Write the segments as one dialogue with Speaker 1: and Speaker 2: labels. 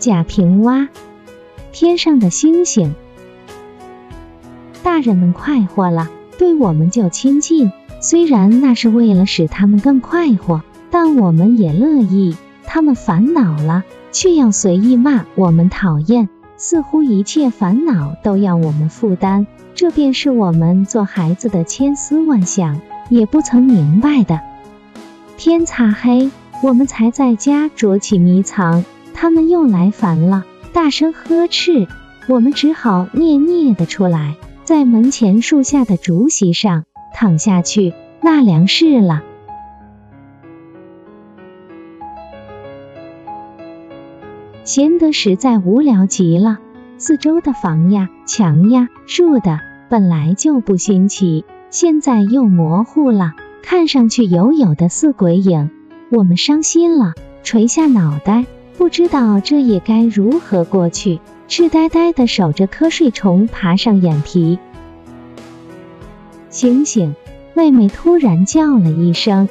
Speaker 1: 贾平凹，天上的星星。大人们快活了，对我们就亲近。虽然那是为了使他们更快活，但我们也乐意。他们烦恼了，却要随意骂我们讨厌，似乎一切烦恼都要我们负担。这便是我们做孩子的千思万想，也不曾明白的。天擦黑，我们才在家捉起迷藏，他们又来烦了，大声呵斥，我们只好蹑蹑的出来。在门前树下的竹席上躺下去纳凉试了。闲得实在无聊极了，四周的房呀、墙呀、树的本来就不新奇，现在又模糊了，看上去有有的似鬼影。我们伤心了，垂下脑袋，不知道这夜该如何过去。痴呆呆的守着瞌睡虫爬上眼皮。醒醒！妹妹突然叫了一声，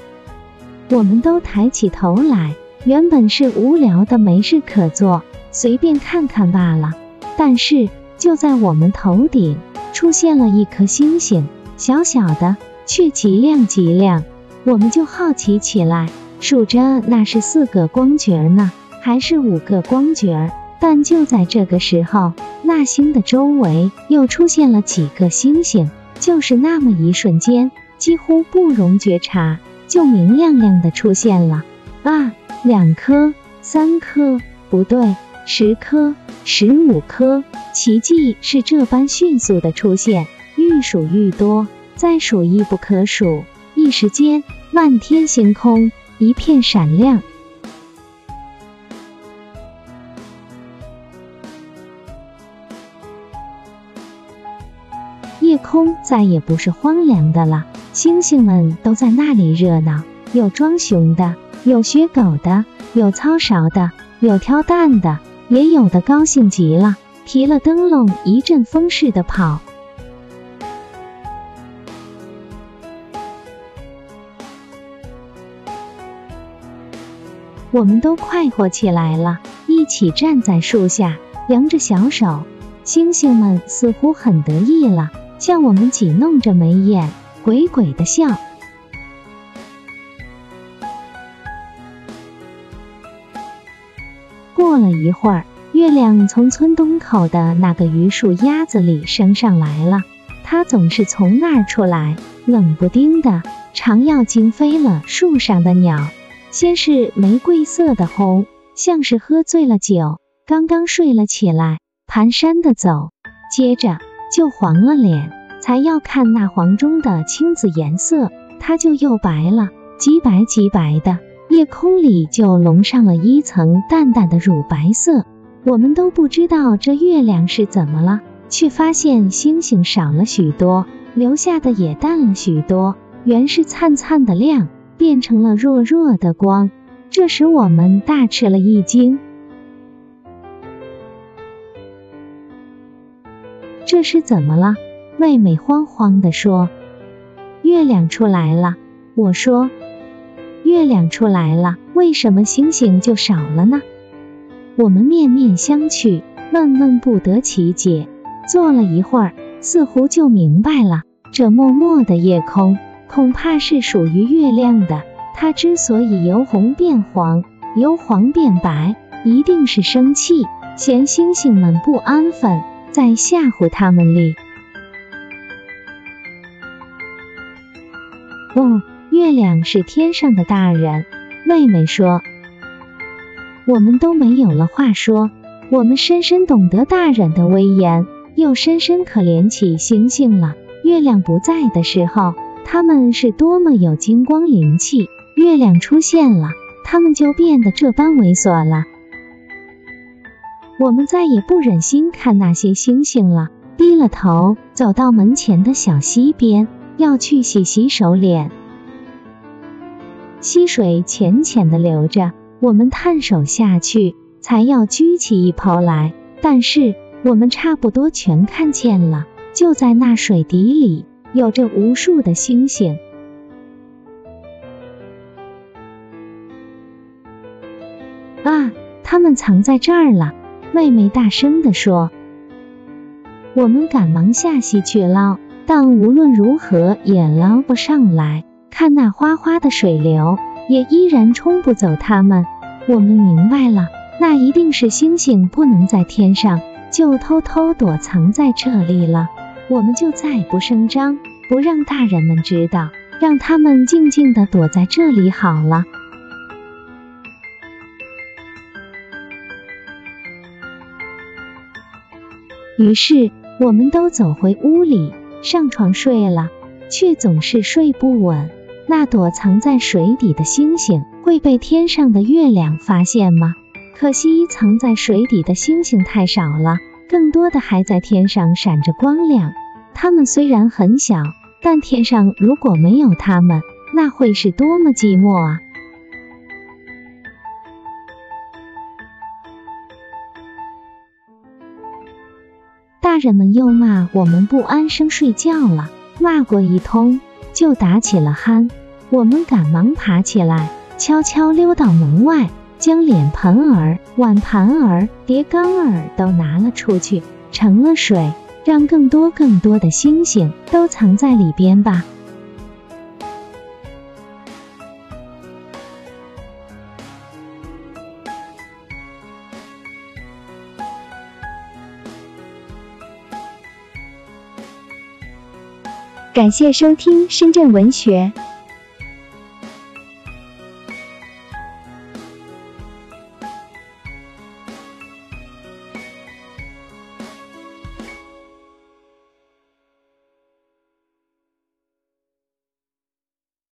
Speaker 1: 我们都抬起头来。原本是无聊的，没事可做，随便看看罢了。但是就在我们头顶出现了一颗星星，小小的，却极亮极亮。我们就好奇起来，数着那是四个光角呢，还是五个光觉？但就在这个时候，那星的周围又出现了几个星星，就是那么一瞬间，几乎不容觉察，就明亮亮的出现了。啊，两颗，三颗，不对，十颗，十五颗，奇迹是这般迅速的出现，愈数愈多，再数亦不可数。一时间，漫天星空一片闪亮。夜空再也不是荒凉的了，星星们都在那里热闹，有装熊的，有学狗的，有操勺的，有挑担的，也有的高兴极了，提了灯笼一阵风似的跑。我们都快活起来了，一起站在树下，扬着小手，星星们似乎很得意了。向我们挤弄着眉眼，鬼鬼的笑。过了一会儿，月亮从村东口的那个榆树丫子里升上来了。它总是从那儿出来，冷不丁的，常要惊飞了树上的鸟。先是玫瑰色的红，像是喝醉了酒，刚刚睡了起来，蹒跚的走。接着。就黄了脸，才要看那黄中的青紫颜色，它就又白了，极白极白的，夜空里就笼上了一层淡淡的乳白色。我们都不知道这月亮是怎么了，却发现星星少了许多，留下的也淡了许多，原是灿灿的亮，变成了弱弱的光，这使我们大吃了一惊。这是怎么了？妹妹慌慌地说：“月亮出来了。”我说：“月亮出来了，为什么星星就少了呢？”我们面面相觑，闷闷不得其解。坐了一会儿，似乎就明白了。这默默的夜空，恐怕是属于月亮的。它之所以由红变黄，由黄变白，一定是生气，嫌星星们不安分。在吓唬他们哩。哦，月亮是天上的大人。妹妹说，我们都没有了话说。我们深深懂得大人的威严，又深深可怜起星星了。月亮不在的时候，他们是多么有金光灵气；月亮出现了，他们就变得这般猥琐了。我们再也不忍心看那些星星了，低了头走到门前的小溪边，要去洗洗手脸。溪水浅浅的流着，我们探手下去，才要掬起一泡来，但是我们差不多全看见了，就在那水底里，有着无数的星星。啊，它们藏在这儿了。妹妹大声地说。我们赶忙下溪去捞，但无论如何也捞不上来。看那哗哗的水流，也依然冲不走它们。我们明白了，那一定是星星不能在天上，就偷偷躲藏在这里了。我们就再不声张，不让大人们知道，让他们静静地躲在这里好了。于是，我们都走回屋里，上床睡了，却总是睡不稳。那躲藏在水底的星星会被天上的月亮发现吗？可惜藏在水底的星星太少了，更多的还在天上闪着光亮。它们虽然很小，但天上如果没有它们，那会是多么寂寞啊！人们又骂我们不安生睡觉了，骂过一通，就打起了鼾。我们赶忙爬起来，悄悄溜到门外，将脸盆儿、碗盘儿、碟缸儿都拿了出去，盛了水，让更多更多的星星都藏在里边吧。
Speaker 2: 感谢收听深圳文学。